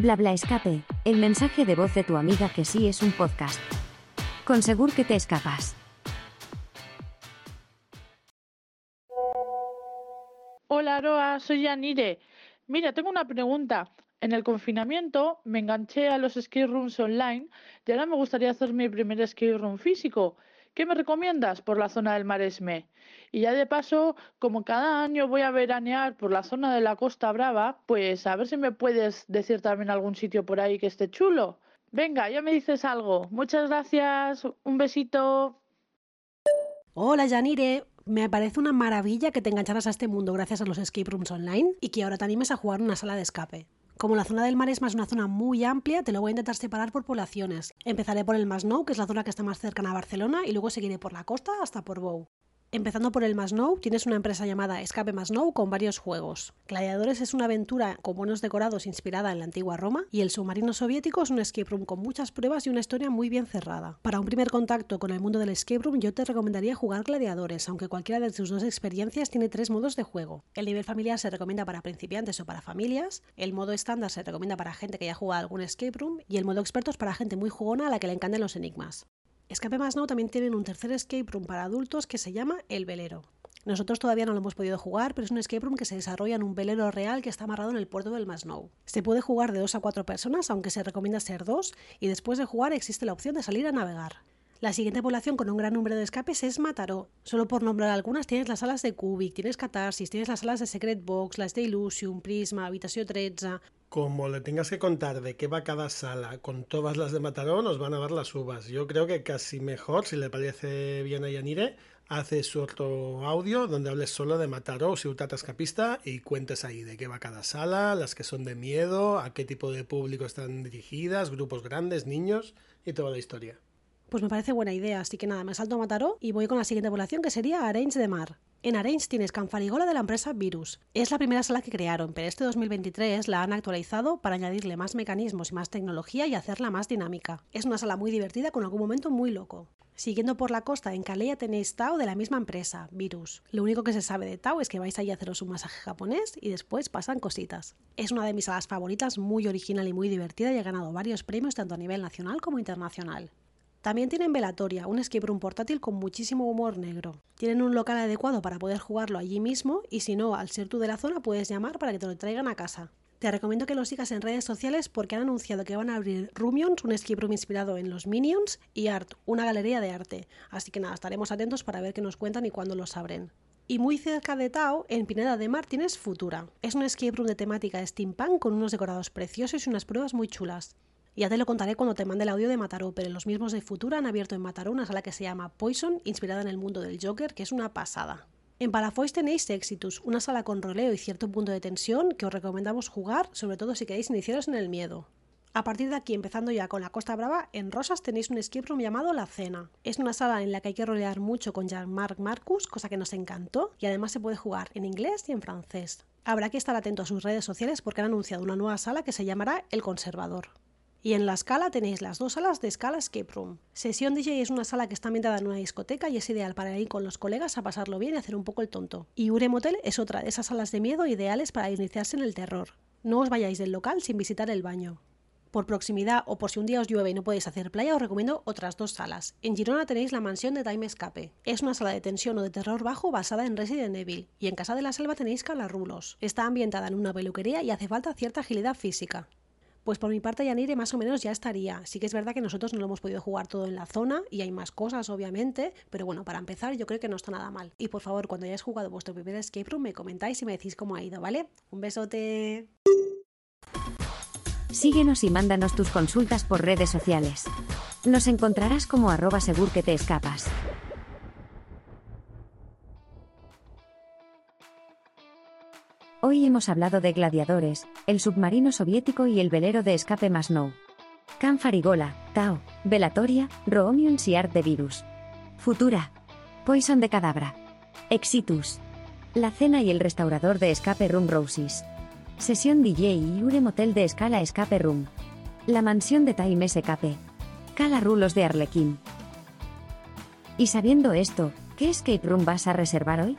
Bla bla escape, el mensaje de voz de tu amiga que sí es un podcast. Con seguro que te escapas. Hola Aroa, soy Yanire. Mira, tengo una pregunta. En el confinamiento me enganché a los escape rooms online y ahora me gustaría hacer mi primer escape room físico. ¿Qué me recomiendas por la zona del Maresme? Y ya de paso, como cada año voy a veranear por la zona de la Costa Brava, pues a ver si me puedes decir también algún sitio por ahí que esté chulo. Venga, ya me dices algo. Muchas gracias. Un besito. Hola, Yanire. Me parece una maravilla que te engancharas a este mundo gracias a los escape rooms online y que ahora te animes a jugar una sala de escape. Como la zona del Maresma es una zona muy amplia, te lo voy a intentar separar por poblaciones. Empezaré por el Masnou, que es la zona que está más cercana a Barcelona, y luego seguiré por la costa hasta por Bou. Empezando por el Masnou, tienes una empresa llamada Escape Masnou con varios juegos. Gladiadores es una aventura con buenos decorados inspirada en la antigua Roma y el submarino soviético es un escape room con muchas pruebas y una historia muy bien cerrada. Para un primer contacto con el mundo del escape room yo te recomendaría jugar Gladiadores, aunque cualquiera de tus dos experiencias tiene tres modos de juego. El nivel familiar se recomienda para principiantes o para familias, el modo estándar se recomienda para gente que ya jugado algún escape room y el modo experto es para gente muy jugona a la que le encanten los enigmas. Escape Más también tienen un tercer escape room para adultos que se llama El Velero. Nosotros todavía no lo hemos podido jugar, pero es un escape room que se desarrolla en un velero real que está amarrado en el puerto del Masnou. Se puede jugar de dos a cuatro personas, aunque se recomienda ser dos, y después de jugar existe la opción de salir a navegar. La siguiente población con un gran número de escapes es Mataró. Solo por nombrar algunas tienes las salas de Cubic, tienes Catarsis, tienes las salas de Secret Box, las de Illusion, Prisma, Habitación 13... Como le tengas que contar de qué va cada sala con todas las de Mataró, nos van a dar las uvas. Yo creo que casi mejor, si le parece bien a Yanire, haces otro audio donde hables solo de Mataró, Ciutat Escapista y cuentes ahí de qué va cada sala, las que son de miedo, a qué tipo de público están dirigidas, grupos grandes, niños y toda la historia. Pues me parece buena idea, así que nada, me salto a Mataró y voy con la siguiente población que sería Arenys de Mar. En Arenys tienes Canfarigola de la empresa Virus. Es la primera sala que crearon, pero este 2023 la han actualizado para añadirle más mecanismos y más tecnología y hacerla más dinámica. Es una sala muy divertida con algún momento muy loco. Siguiendo por la costa, en Calella tenéis Tao de la misma empresa, Virus. Lo único que se sabe de Tao es que vais ahí a haceros un masaje japonés y después pasan cositas. Es una de mis salas favoritas, muy original y muy divertida y ha ganado varios premios tanto a nivel nacional como internacional. También tienen Velatoria, un escape room portátil con muchísimo humor negro. Tienen un local adecuado para poder jugarlo allí mismo y si no, al ser tú de la zona puedes llamar para que te lo traigan a casa. Te recomiendo que lo sigas en redes sociales porque han anunciado que van a abrir Rumions, un escape room inspirado en los Minions, y Art, una galería de arte. Así que nada, estaremos atentos para ver qué nos cuentan y cuándo los abren. Y muy cerca de Tao, en Pineda de Mar, tienes Futura. Es un escape room de temática steampunk con unos decorados preciosos y unas pruebas muy chulas. Ya te lo contaré cuando te mande el audio de Mataró, pero los mismos de Futura han abierto en Mataró una sala que se llama Poison, inspirada en el mundo del Joker, que es una pasada. En Palafox tenéis Exitus, una sala con roleo y cierto punto de tensión que os recomendamos jugar, sobre todo si queréis iniciaros en el miedo. A partir de aquí, empezando ya con la Costa Brava, en Rosas tenéis un escape room llamado La Cena. Es una sala en la que hay que rolear mucho con Jean-Marc Marcus, cosa que nos encantó, y además se puede jugar en inglés y en francés. Habrá que estar atento a sus redes sociales porque han anunciado una nueva sala que se llamará El Conservador. Y en la escala tenéis las dos salas de escala Escape Room. Sesión DJ es una sala que está ambientada en una discoteca y es ideal para ir con los colegas a pasarlo bien y hacer un poco el tonto. Y Ure Motel es otra de esas salas de miedo ideales para iniciarse en el terror. No os vayáis del local sin visitar el baño. Por proximidad o por si un día os llueve y no podéis hacer playa, os recomiendo otras dos salas. En Girona tenéis la mansión de Time Escape. Es una sala de tensión o de terror bajo basada en Resident Evil. Y en Casa de la Selva tenéis Calarrulos. Está ambientada en una peluquería y hace falta cierta agilidad física. Pues por mi parte, Yanire, más o menos ya estaría. Sí que es verdad que nosotros no lo hemos podido jugar todo en la zona y hay más cosas, obviamente, pero bueno, para empezar, yo creo que no está nada mal. Y por favor, cuando hayáis jugado vuestro primer escape room, me comentáis y me decís cómo ha ido, ¿vale? Un besote. Síguenos y mándanos tus consultas por redes sociales. Nos encontrarás como arroba segur que te escapas. Hoy hemos hablado de gladiadores, el submarino soviético y el velero de escape Masnou. Can Farigola, Tao, Velatoria, Roomions y Art de Virus. Futura. Poison de Cadabra. Exitus. La cena y el restaurador de escape Room Roses. Sesión DJ y Ure Motel de escala escape Room. La mansión de Time Escape. Cala Rulos de Arlequín. Y sabiendo esto, ¿qué escape room vas a reservar hoy?